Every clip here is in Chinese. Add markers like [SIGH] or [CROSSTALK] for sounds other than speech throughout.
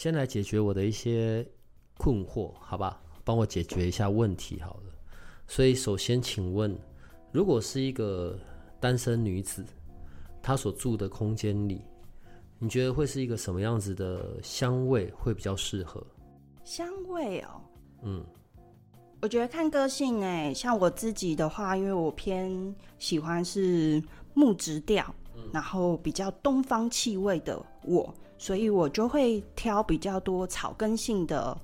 先来解决我的一些困惑，好吧？帮我解决一下问题好了。所以，首先请问，如果是一个单身女子，她所住的空间里，你觉得会是一个什么样子的香味会比较适合？香味哦，嗯，我觉得看个性哎，像我自己的话，因为我偏喜欢是木质调，嗯，然后比较东方气味的我。所以我就会挑比较多草根性的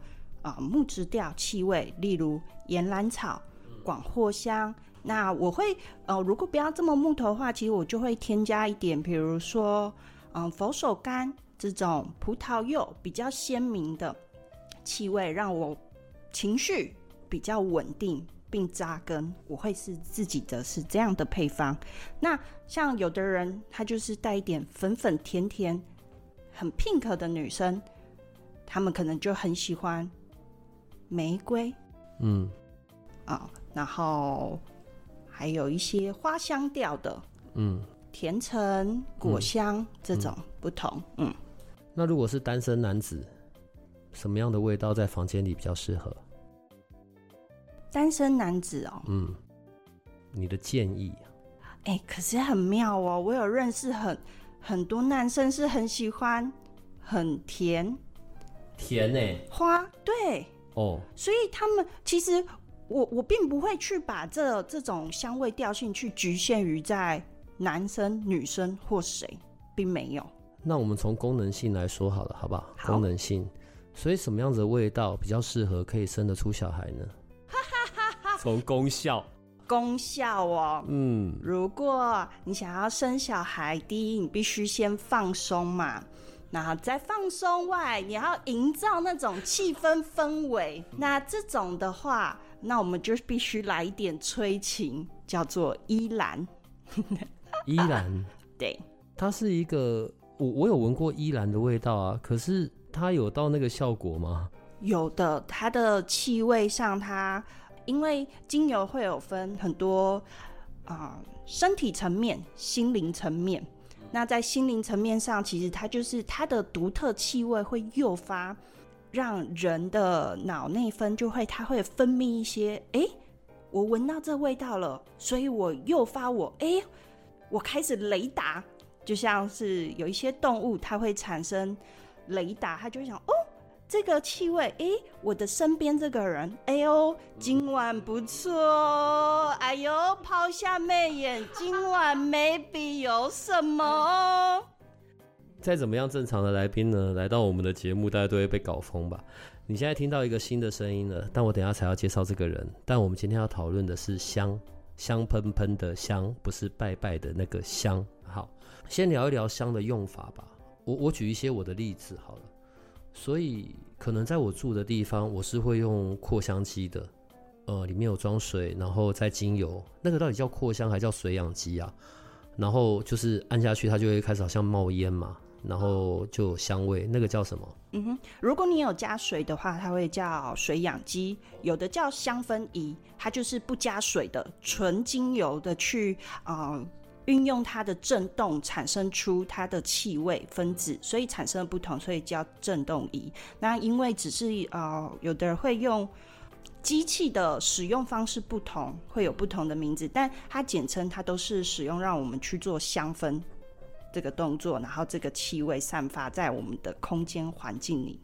啊、木质调气味，例如岩兰草、广藿香。那我会呃，如果不要这么木头的话，其实我就会添加一点，比如说嗯、佛手柑这种葡萄柚比较鲜明的气味，让我情绪比较稳定并扎根。我会是自己的是这样的配方。那像有的人他就是带一点粉粉甜甜。很 pink 的女生，她们可能就很喜欢玫瑰，嗯，啊、哦，然后还有一些花香调的，嗯，甜橙、果香、嗯、这种不同，嗯。那如果是单身男子，什么样的味道在房间里比较适合？单身男子哦，嗯，你的建议？哎、欸，可是很妙哦，我有认识很。很多男生是很喜欢很甜，甜呢、欸？花对哦，所以他们其实我我并不会去把这这种香味调性去局限于在男生、女生或谁，并没有。那我们从功能性来说好了，好不好？好。功能性，所以什么样子的味道比较适合可以生得出小孩呢？[LAUGHS] 从功效。功效哦，嗯，如果你想要生小孩，第一你必须先放松嘛，然后在放松外，你要营造那种气氛氛围。那这种的话，那我们就必须来一点催情，叫做依兰。[LAUGHS] 依兰，[LAUGHS] 对，它是一个我我有闻过依兰的味道啊，可是它有到那个效果吗？有的，它的气味上它。因为精油会有分很多啊、身体层面、心灵层面。那在心灵层面上，其实它就是它的独特气味会诱发让人的脑内分就会它会分泌一些，哎，我闻到这味道了，所以我诱发我，哎，我开始雷达，就像是有一些动物它会产生雷达，它就会想哦。这个气味，哎，我的身边这个人，哎呦，今晚不错，哎呦，抛下媚眼，今晚 maybe 有什么？再怎么样，正常的来宾呢，来到我们的节目，大家都会被搞疯吧？你现在听到一个新的声音了，但我等下才要介绍这个人。但我们今天要讨论的是香，香喷喷的香，不是拜拜的那个香。好，先聊一聊香的用法吧。我我举一些我的例子好了。所以，可能在我住的地方，我是会用扩香机的，呃，里面有装水，然后再精油。那个到底叫扩香还叫水氧机啊？然后就是按下去，它就会开始好像冒烟嘛，然后就有香味。那个叫什么？嗯哼，如果你有加水的话，它会叫水氧机。有的叫香氛仪，它就是不加水的，纯精油的去啊。运用它的震动产生出它的气味分子，所以产生了不同，所以叫震动仪。那因为只是呃，有的人会用机器的使用方式不同，会有不同的名字，但它简称它都是使用让我们去做香氛这个动作，然后这个气味散发在我们的空间环境里。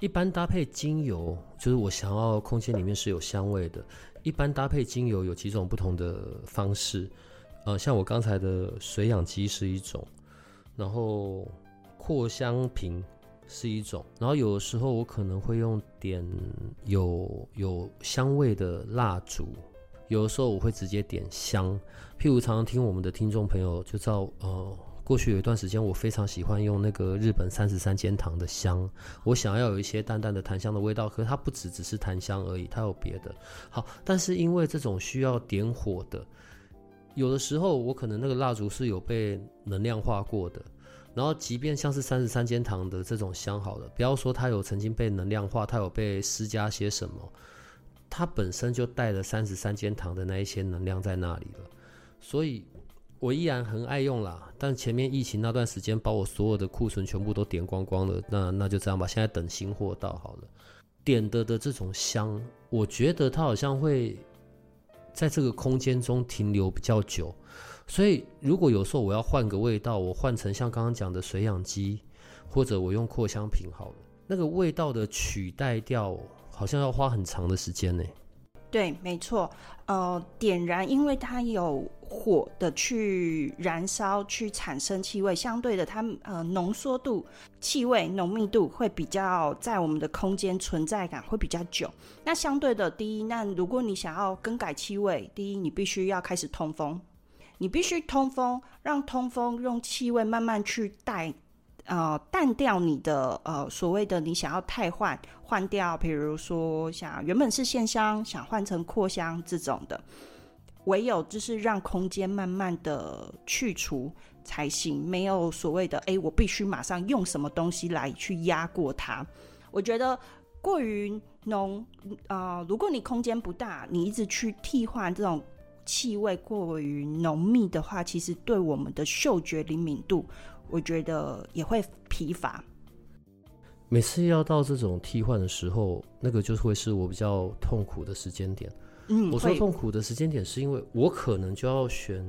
一般搭配精油，就是我想要空间里面是有香味的。一般搭配精油有几种不同的方式。呃，像我刚才的水氧机是一种，然后扩香瓶是一种，然后有的时候我可能会用点有有香味的蜡烛，有的时候我会直接点香。譬如常常听我们的听众朋友就知道，呃，过去有一段时间，我非常喜欢用那个日本三十三间堂的香，我想要有一些淡淡的檀香的味道，可是它不只只是檀香而已，它有别的。好，但是因为这种需要点火的，有的时候我可能那个蜡烛是有被能量化过的，然后即便像是三十三间堂的这种香好了，不要说它有曾经被能量化，它有被施加些什么，它本身就带了三十三间堂的那一些能量在那里了，所以。我依然很爱用啦，但前面疫情那段时间把我所有的库存全部都点光光了，那那就这样吧。现在等新货到好了。点的的这种香，我觉得它好像会在这个空间中停留比较久，所以如果有时候我要换个味道，我换成像刚刚讲的水养鸡，或者我用扩香瓶好了，那个味道的取代掉，好像要花很长的时间呢。对，没错，呃，点燃，因为它有火的去燃烧，去产生气味，相对的它，呃浓缩度、气味浓密度会比较在我们的空间存在感会比较久。那相对的，第一，那如果你想要更改气味，第一，你必须要开始通风，你必须通风，让通风用气味慢慢去带。呃，淡掉你的呃所谓的你想要汰换换掉，比如说像原本是线香，想换成扩香这种的，唯有就是让空间慢慢的去除才行，没有所谓的哎，我必须马上用什么东西来去压过它。我觉得过于浓啊、如果你空间不大，你一直去替换这种气味过于浓密的话，其实对我们的嗅觉灵敏度。我觉得也会疲乏。每次要到这种替换的时候，那个就会是我比较痛苦的时间点。嗯，我说痛苦的时间点，是因为我可能就要选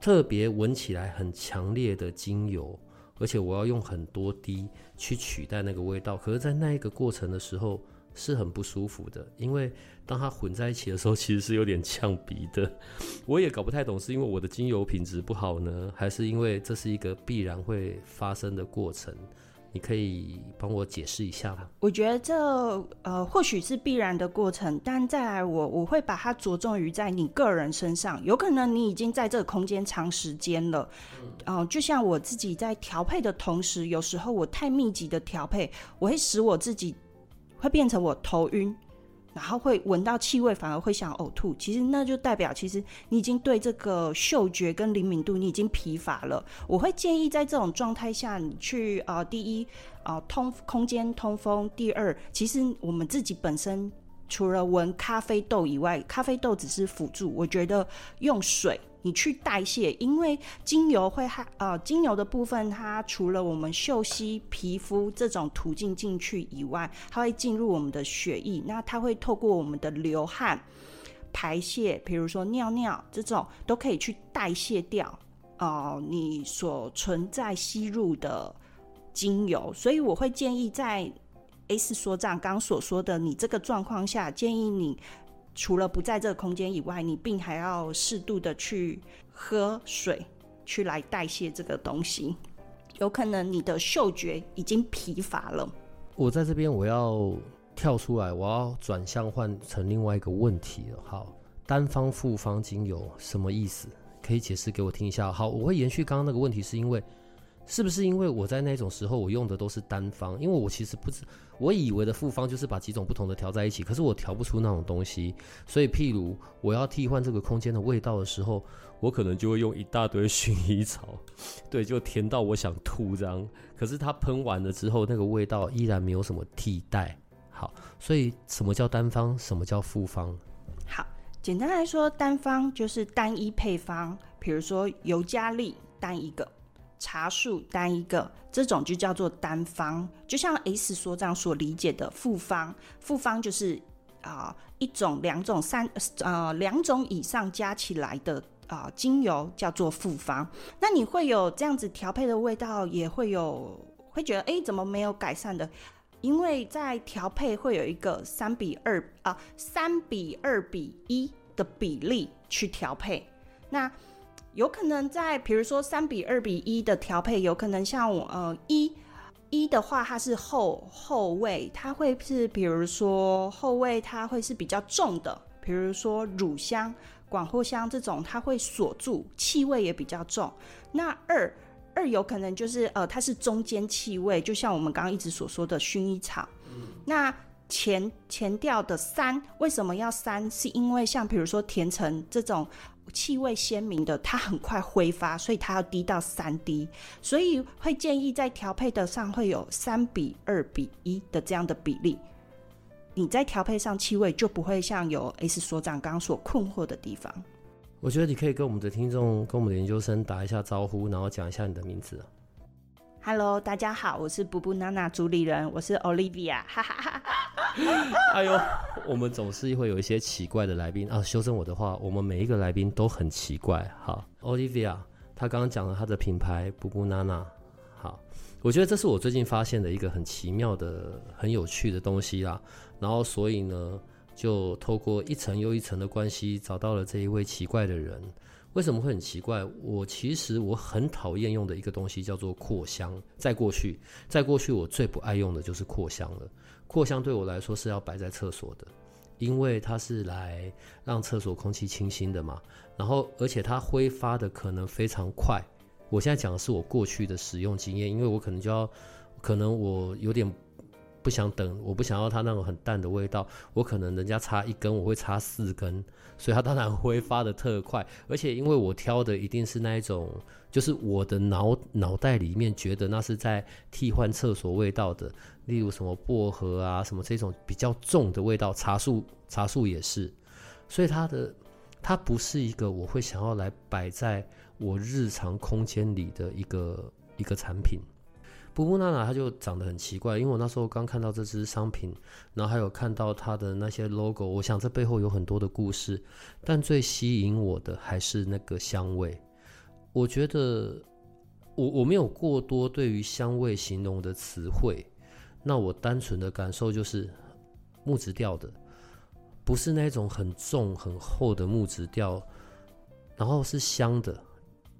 特别闻起来很强烈的精油，而且我要用很多滴去取代那个味道。可是，在那一个过程的时候，是很不舒服的，因为当它混在一起的时候，[LAUGHS] 其实是有点呛鼻的。[LAUGHS] 我也搞不太懂，是因为我的精油品质不好呢，还是因为这是一个必然会发生的过程？你可以帮我解释一下吗？我觉得这呃，或许是必然的过程，但再来我我会把它着重于在你个人身上，有可能你已经在这个空间长时间了，嗯、呃，就像我自己在调配的同时，有时候我太密集的调配，我会使我自己。会变成我头晕，然后会闻到气味，反而会想呕吐。其实那就代表，其实你已经对这个嗅觉跟灵敏度你已经疲乏了。我会建议在这种状态下，你去啊，第一呃通空间通风，第二，其实我们自己本身除了闻咖啡豆以外，咖啡豆只是辅助。我觉得用水。你去代谢，因为精油会害呃，精油的部分，它除了我们嗅吸、皮肤这种途径进去以外，它会进入我们的血液，那它会透过我们的流汗、排泄，比如说尿尿这种，都可以去代谢掉哦、你所存在吸入的精油。所以我会建议在 S 所长刚所说的你这个状况下，建议你。除了不在这个空间以外，你并还要适度的去喝水，去来代谢这个东西。有可能你的嗅觉已经疲乏了。我在这边，我要跳出来，我要转向换成另外一个问题了。好，单方、复方精油什么意思？可以解释给我听一下。好，我会延续刚刚那个问题，是因为。是不是因为我在那种时候我用的都是单方？因为我其实不知，我以为的复方就是把几种不同的调在一起，可是我调不出那种东西。所以，譬如我要替换这个空间的味道的时候，我可能就会用一大堆 [LAUGHS] 薰衣草，对，就甜到我想吐这样。可是它喷完了之后，那个味道依然没有什么替代。好，所以什么叫单方？什么叫复方？好，简单来说，单方就是单一配方，比如说尤加利单一个。茶树单一个，这种就叫做单方，就像 S 所长所理解的复方，复方就是啊、一种、两种、三呃两种以上加起来的啊、精油叫做复方。那你会有这样子调配的味道，也会有会觉得哎怎么没有改善的？因为在调配会有一个三比二啊三比二比一的比例去调配，那。有可能在，比如说三比二比一的调配，有可能像我呃一一的话，它是后后味，它会是比如说后味，它会是比较重的，比如说乳香、广藿香这种，它会锁住，气味也比较重。那二二有可能就是呃，它是中间气味，就像我们刚刚一直所说的薰衣草。嗯、那前前调的三为什么要三？是因为像比如说甜橙这种气味鲜明的，它很快挥发，所以它要滴到三滴。所以会建议在调配的上会有三比二比一的这样的比例。你在调配上气味就不会像有 S 所长刚刚所困惑的地方。我觉得你可以跟我们的听众、跟我们的研究生打一下招呼，然后讲一下你的名字。Hello，大家好，我是布布娜娜主理人，我是 Olivia。哈哈哈哈哎呦，我们总是会有一些奇怪的来宾啊。修正我的话，我们每一个来宾都很奇怪。好，Olivia，她刚刚讲了她的品牌布布娜娜。好，我觉得这是我最近发现的一个很奇妙的、很有趣的东西啦。然后，所以呢，就透过一层又一层的关系，找到了这一位奇怪的人。为什么会很奇怪？我其实我很讨厌用的一个东西叫做扩香。在过去，在过去我最不爱用的就是扩香了。扩香对我来说是要摆在厕所的，因为它是来让厕所空气清新的嘛。然后，而且它挥发的可能非常快。我现在讲的是我过去的使用经验，因为我可能就要，可能我有点。不想等，我不想要它那种很淡的味道。我可能人家插一根，我会插四根，所以它当然挥发的特快。而且因为我挑的一定是那一种，就是我的脑脑袋里面觉得那是在替换厕所味道的，例如什么薄荷啊，什么这种比较重的味道，茶树茶树也是。所以它的它不是一个我会想要来摆在我日常空间里的一个一个产品。布布娜娜，它就长得很奇怪，因为我那时候刚看到这支商品，然后还有看到它的那些 logo，我想这背后有很多的故事，但最吸引我的还是那个香味。我觉得我我没有过多对于香味形容的词汇，那我单纯的感受就是木质调的，不是那种很重很厚的木质调，然后是香的，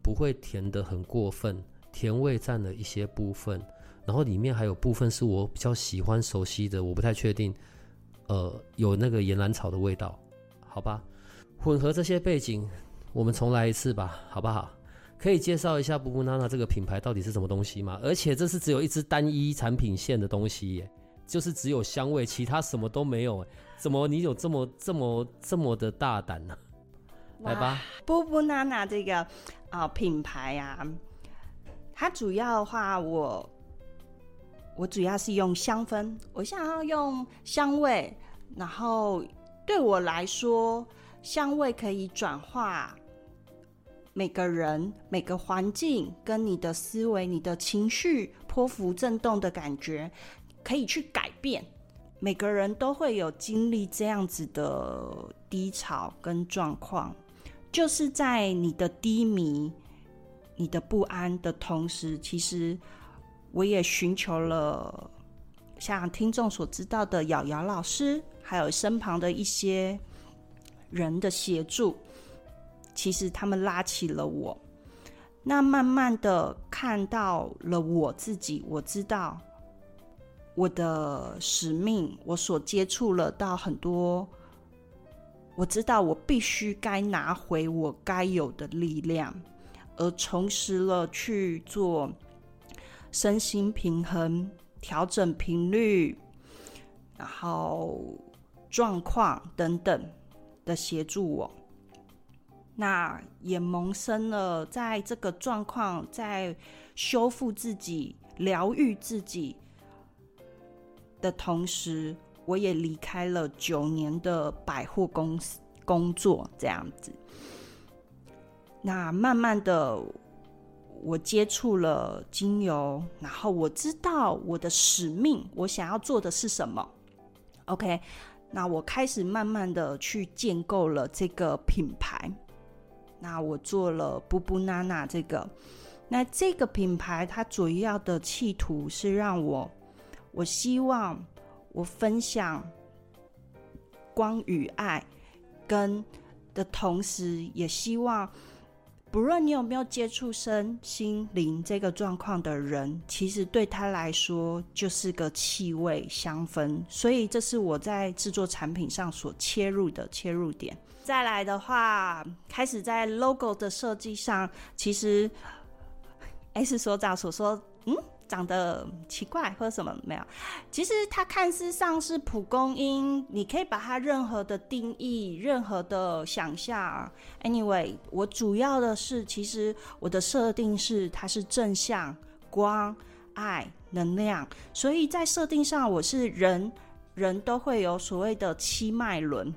不会甜得很过分。甜味占了一些部分，然后里面还有部分是我比较喜欢熟悉的，我不太确定，呃，有那个岩兰草的味道，好吧？混合这些背景，我们重来一次吧，好不好？可以介绍一下布布娜娜这个品牌到底是什么东西吗？而且这是只有一支单一产品线的东西耶，就是只有香味，其他什么都没有，怎么你有这么这么这么的大胆呢？来吧，布布娜娜这个啊、品牌啊。它主要的话，我我主要是用香氛，我想要用香味，然后对我来说，香味可以转化每个人、每个环境跟你的思维、你的情绪波幅震动的感觉，可以去改变。每个人都会有经历这样子的低潮跟状况，就是在你的低迷。你的不安的同时，其实我也寻求了像听众所知道的瑶瑶老师，还有身旁的一些人的协助。其实他们拉起了我，那慢慢的看到了我自己，我知道我的使命，我所接触了到很多，我知道我必须该拿回我该有的力量。而重拾了去做身心平衡、调整频率，然后状况等等的协助我，那也萌生了在这个状况在修复自己、疗愈自己的同时，我也离开了九年的百货公司工作，这样子。那慢慢的，我接触了精油，然后我知道我的使命，我想要做的是什么。OK，那我开始慢慢的去建构了这个品牌。那我做了布布娜娜这个，那这个品牌它主要的企图是让我，我希望我分享光与爱，跟的同时，也希望。不论你有没有接触身心灵这个状况的人，其实对他来说就是个气味香氛，所以这是我在制作产品上所切入的切入点。再来的话，开始在 logo 的设计上，其实 S 所长所说，嗯。长得奇怪或者什么没有，其实它看似上是蒲公英，你可以把它任何的定义、任何的想象。Anyway，我主要的是，其实我的设定是它是正向、光、爱、能量，所以在设定上我是人人都会有所谓的七脉轮，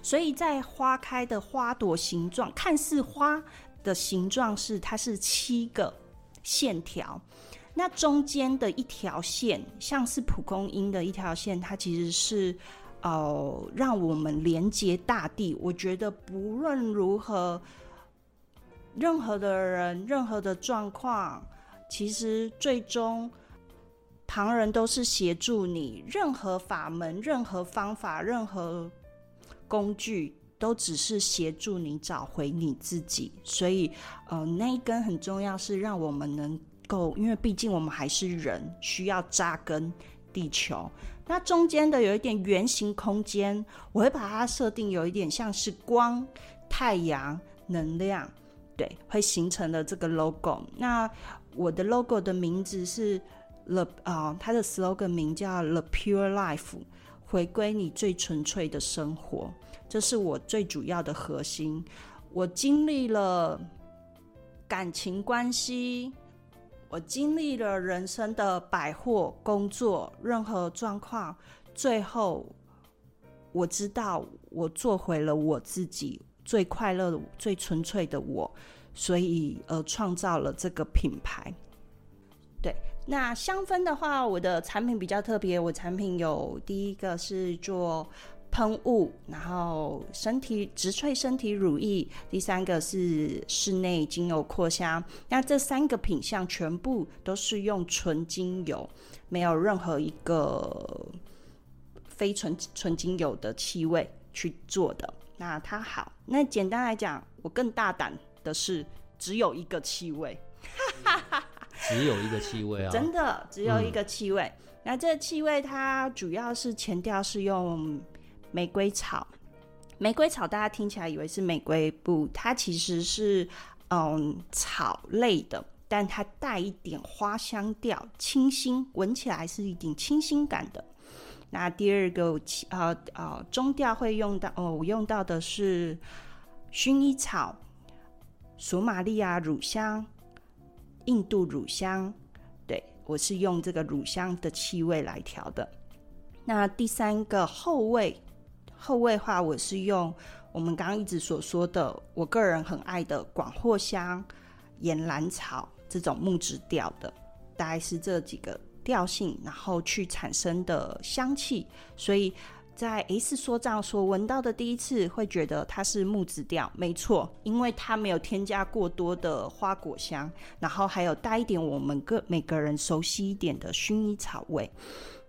所以在花开的花朵形状，看似花的形状是它是七个线条。那中间的一条线，像是蒲公英的一条线，它其实是，呃，让我们连接大地。我觉得不论如何，任何的人、任何的状况，其实最终旁人都是协助你。任何法门、任何方法、任何工具，都只是协助你找回你自己。所以，呃，那一根很重要，是让我们能。够，因为毕竟我们还是人，需要扎根地球。那中间的有一点圆形空间，我会把它设定有一点像是光、太阳、能量，对，会形成了这个 logo。那我的 logo 的名字是 The 啊、它的 slogan 名叫 The Pure Life，回归你最纯粹的生活，这是我最主要的核心。我经历了感情关系。我经历了人生的百货工作，任何状况，最后我知道我做回了我自己最快乐、最纯粹的我，所以呃创造了这个品牌。对，那香氛的话，我的产品比较特别，我产品有第一个是做。喷雾，然后身体植萃身体乳液，第三个是室内精油扩香。那这三个品项全部都是用纯精油，没有任何一个非纯纯精油的气味去做的。那它好，那简单来讲，我更大胆的是只有一个气味，只有一个气味啊！真 [LAUGHS] 的只有一个气味。嗯、那这气味它主要是前调是用。玫瑰草，玫瑰草，大家听起来以为是玫瑰，不，它其实是嗯草类的，但它带一点花香调，清新，闻起来是一点清新感的。那第二个，呃呃，中调会用到，哦，我用到的是薰衣草、索马利亚乳香、印度乳香，对，我是用这个乳香的气味来调的。那第三个后味。后味话，我是用我们刚刚一直所说的，我个人很爱的广藿香、岩兰草这种木质调的，大概是这几个调性，然后去产生的香气。所以在 S 所长所闻到的第一次，会觉得它是木质调，没错，因为它没有添加过多的花果香，然后还有带一点我们个每个人熟悉一点的薰衣草味。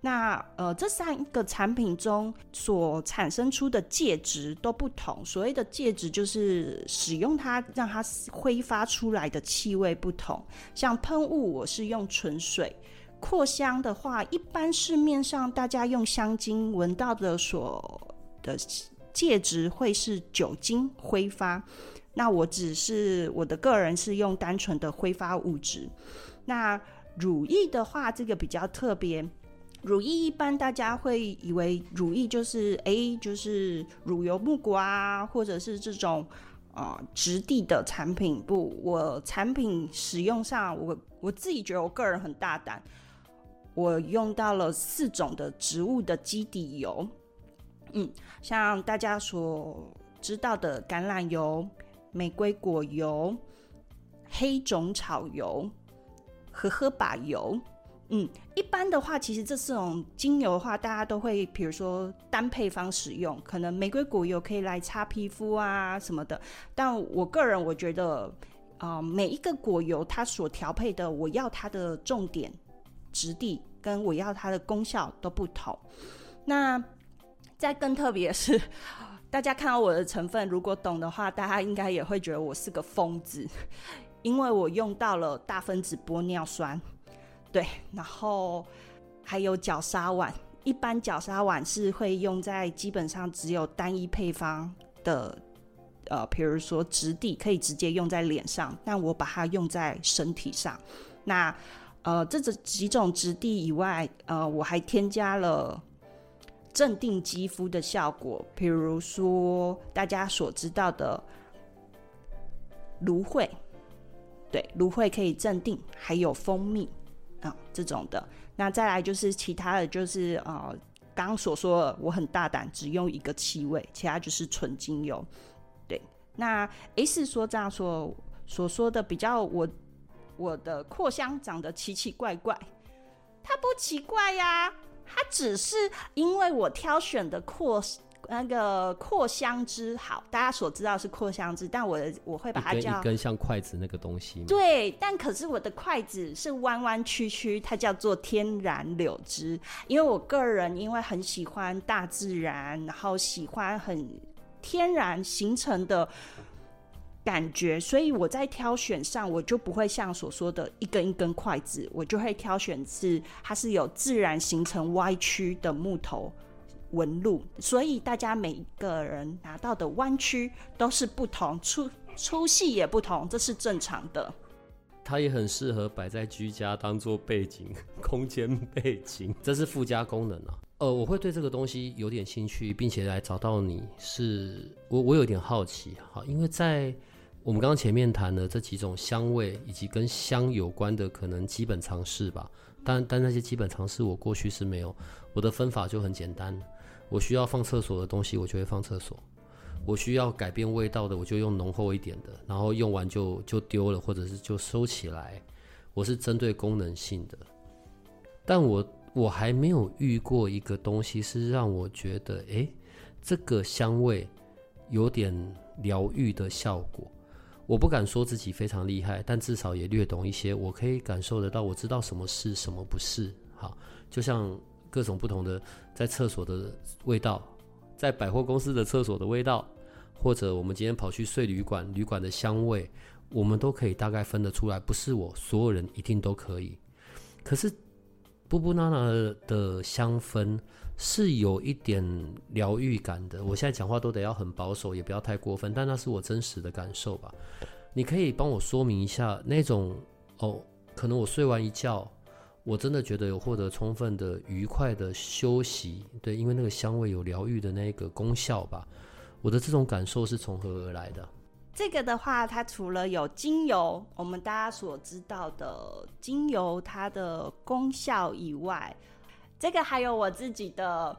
那呃，这三个产品中所产生出的介质都不同。所谓的介质，就是使用它让它挥发出来的气味不同。像喷雾，我是用纯水；扩香的话，一般市面上大家用香精闻到的所的介质会是酒精挥发。那我只是我的个人是用单纯的挥发物质。那乳液的话，这个比较特别。乳液一般大家会以为乳液就是哎、就是乳油木果啊，或者是这种啊、质地的产品。不，我产品使用上，我我自己觉得我个人很大胆，我用到了四种的植物的基底油。嗯，像大家所知道的橄榄油、玫瑰果油、黑种草油、荷荷巴油。嗯，一般的话，其实这四种精油的话，大家都会，比如说单配方使用，可能玫瑰果油可以来擦皮肤啊什么的。但我个人我觉得，啊、每一个果油它所调配的，我要它的重点、质地跟我要它的功效都不同。那再更特别是，大家看到我的成分，如果懂的话，大家应该也会觉得我是个疯子，因为我用到了大分子玻尿酸，对，然后还有角鲨烷。一般角鲨烷是会用在基本上只有单一配方的，呃，比如说质地可以直接用在脸上，但我把它用在身体上。那呃，这这几种质地以外，呃，我还添加了。镇定肌肤的效果，比如说大家所知道的芦荟，对，芦荟可以镇定，还有蜂蜜、嗯、这种的。那再来就是其他的就是呃，刚所说的，我很大胆，只用一个气味，其他就是纯精油。对，那 S 说这样说所说的比较我我的扩香长得奇奇怪怪，它不奇怪呀、它只是因为我挑选的扩那个扩香枝好，大家所知道是扩香枝，但我的我会把它叫一根像筷子那个东西。对，但可是我的筷子是弯弯曲曲，它叫做天然柳枝，因为我个人因为很喜欢大自然，然后喜欢很天然形成的。感觉，所以我在挑选上，我就不会像所说的一根一根筷子，我就会挑选是它是有自然形成歪曲的木头纹路，所以大家每一个人拿到的弯曲都是不同，粗粗细也不同，这是正常的。它也很适合摆在居家当做背景，空间背景，[LAUGHS] 这是附加功能啊。呃，我会对这个东西有点兴趣，并且来找到你是我，我有点好奇哈，因为在。我们刚刚前面谈了这几种香味，以及跟香有关的可能基本常识吧。但但那些基本常识我过去是没有。我的分法就很简单，我需要放厕所的东西，我就会放厕所；我需要改变味道的，我就用浓厚一点的，然后用完就就丢了，或者是就收起来。我是针对功能性的，但我我还没有遇过一个东西是让我觉得，诶，这个香味有点疗愈的效果。我不敢说自己非常厉害，但至少也略懂一些。我可以感受得到，我知道什么是什么不是。好，就像各种不同的在厕所的味道，在百货公司的厕所的味道，或者我们今天跑去睡旅馆，旅馆的香味，我们都可以大概分得出来。不是我所有人一定都可以，可是布布娜娜的香氛。是有一点疗愈感的。我现在讲话都得要很保守，也不要太过分，但那是我真实的感受吧。你可以帮我说明一下那种哦，可能我睡完一觉，我真的觉得有获得充分的愉快的休息，对，因为那个香味有疗愈的那个功效吧。我的这种感受是从何而来的？这个的话，它除了有精油，我们大家所知道的精油它的功效以外。这个还有我自己的，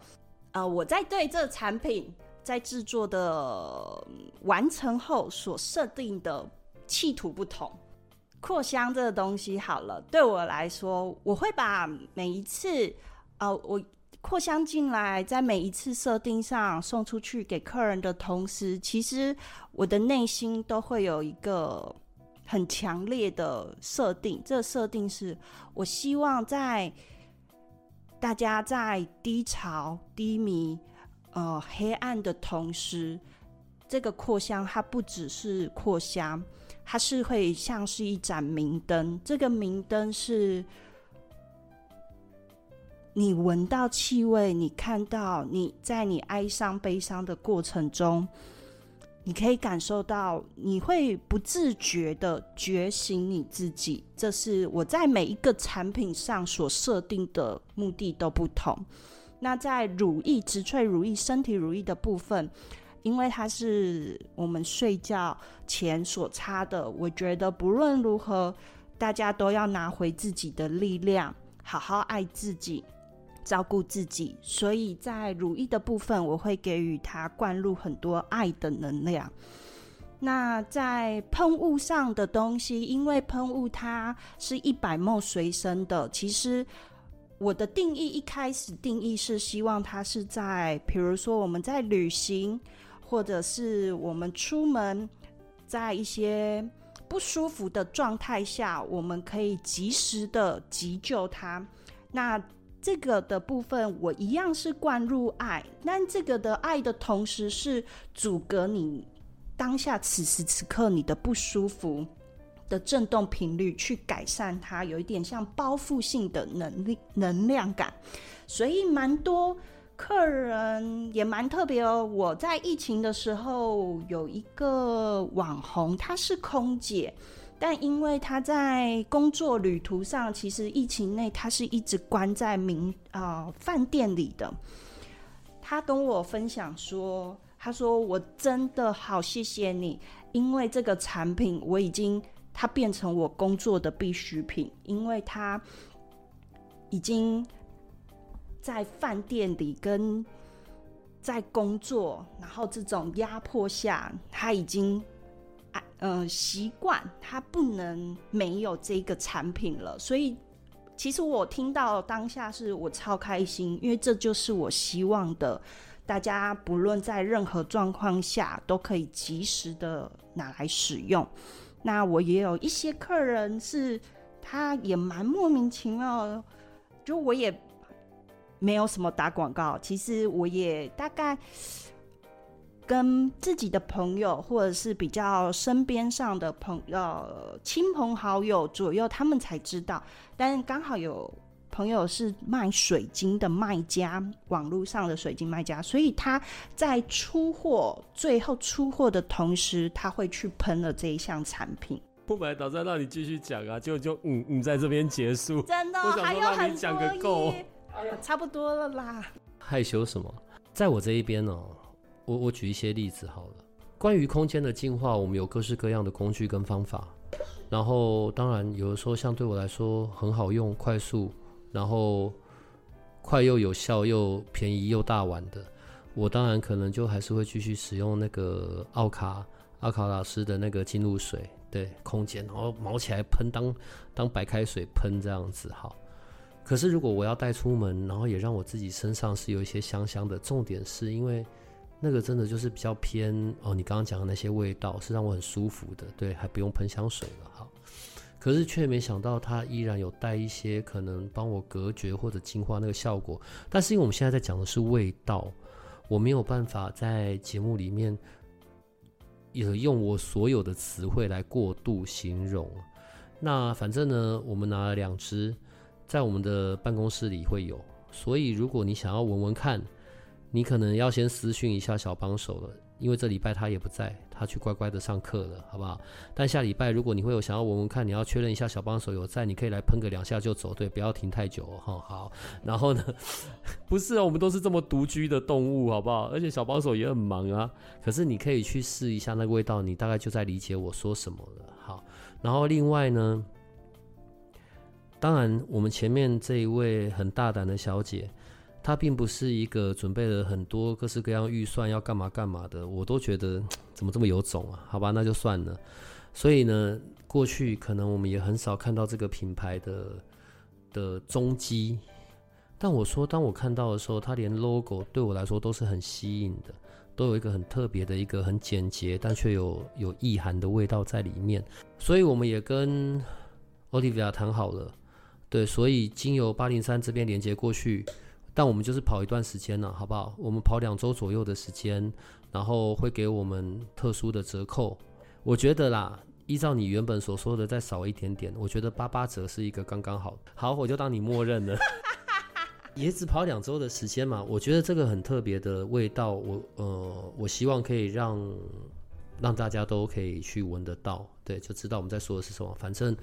呃，我在对这产品在制作的完成后所设定的企图不同。扩香这个东西好了，对我来说，我会把每一次，呃，我扩香进来，在每一次设定上送出去给客人的同时，其实我的内心都会有一个很强烈的设定。这个设定是我希望在。大家在低潮、低迷、呃黑暗的同时，这个扩香它不只是扩香，它是会像是一盏明灯。这个明灯是，你闻到气味，你看到你在你哀伤、悲伤的过程中。你可以感受到，你会不自觉的觉醒你自己。这是我在每一个产品上所设定的目的都不同。那在乳液、植萃乳液、身体乳液的部分，因为它是我们睡觉前所擦的，我觉得不论如何，大家都要拿回自己的力量，好好爱自己。照顾自己，所以在乳液的部分，我会给予它灌入很多爱的能量。那在喷雾上的东西，因为喷雾它是一百 ml 随身的，其实我的定义一开始定义是希望它是在，比如说我们在旅行，或者是我们出门，在一些不舒服的状态下，我们可以及时的急救它。那这个的部分，我一样是灌入爱，但这个的爱的同时是阻隔你当下此时此刻你的不舒服的震动频率，去改善它，有一点像包覆性的能力能量感，所以蛮多客人也蛮特别哦。我在疫情的时候有一个网红，她是空姐。但因为她在工作旅途上，其实疫情内她是一直关在民啊饭店里的。她跟我分享说：“她说我真的好谢谢你，因为这个产品我已经它变成我工作的必需品，因为他已经在饭店里跟在工作，然后这种压迫下，他已经。”嗯，习惯他不能没有这个产品了，所以其实我听到当下是我超开心，因为这就是我希望的，大家不论在任何状况下都可以及时的拿来使用。那我也有一些客人是，他也蛮莫名其妙，就我也没有什么打广告，其实我也大概。跟自己的朋友，或者是比较身边上的朋友、亲朋好友左右，他们才知道。但刚好有朋友是卖水晶的卖家，网络上的水晶卖家，所以他在出货，最后出货的同时，他会去喷了这一项产品。我本来打算让你继续讲啊，就就嗯嗯，在这边结束。真的，我想说让你讲个够，还有很多，哎呀，差不多了啦。害羞什么？在我这一边哦。我我举一些例子好了。关于空间的净化，我们有各式各样的工具跟方法。然后，当然有的时候，像对我来说很好用、快速，然后快又有效又便宜又大碗的，我当然可能就还是会继续使用那个奥卡阿卡拉斯的那个净露水，对，空间，然后毛起来喷，当当白开水喷这样子好。可是如果我要带出门，然后也让我自己身上是有一些香香的，重点是因为。那个真的就是比较偏哦，你刚刚讲的那些味道是让我很舒服的，对，还不用喷香水了哈。可是却没想到它依然有带一些可能帮我隔绝或者净化那个效果。但是因为我们现在在讲的是味道，我没有办法在节目里面也用我所有的词汇来过度形容。那反正呢，我们拿了两支，在我们的办公室里会有，所以如果你想要闻闻看。你可能要先私讯一下小帮手了，因为这礼拜他也不在，他去乖乖的上课了，好不好？但下礼拜如果你会有想要闻闻看，你要确认一下小帮手有在，你可以来喷个两下就走，对，不要停太久哈。好，然后呢，[LAUGHS] 不是啊，我们都是这么独居的动物，好不好？而且小帮手也很忙啊。可是你可以去试一下那个味道，你大概就在理解我说什么了。好，然后另外呢，当然我们前面这一位很大胆的小姐。她并不是一个准备了很多各式各样预算要干嘛干嘛的，我都觉得 [TSK] 怎么这么有种啊？好吧，那就算了。所以呢，过去可能我们也很少看到这个品牌的的踪迹。但我说，当我看到的时候，它连 logo 对我来说都是很吸引的，都有一个很特别的一个很简洁但却有有意涵的味道在里面。所以我们也跟 Olivia 谈好了，对，所以经由八零三这边连接过去。但我们就是跑一段时间了，好不好？我们跑两周左右的时间，然后会给我们特殊的折扣。我觉得啦，依照你原本所说的再少一点点，我觉得八八折是一个刚刚好。好，我就当你默认了。[LAUGHS] 也只跑两周的时间嘛，我觉得这个很特别的味道，我呃，我希望可以让让大家都可以去闻得到，对，就知道我们在说的是什么。反正。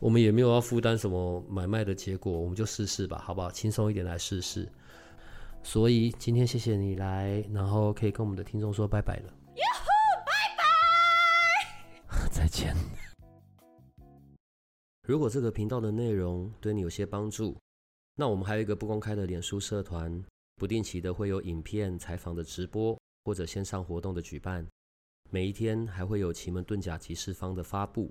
我们也没有要负担什么买卖的结果，我们就试试吧，好不好？轻松一点来试试。所以今天谢谢你来，然后可以跟我们的听众说拜拜了。哟吼，拜拜，[LAUGHS] 再见。如果这个频道的内容对你有些帮助，那我们还有一个不公开的脸书社团，不定期的会有影片、采访的直播或者线上活动的举办，每一天还会有奇门遁甲集市方的发布。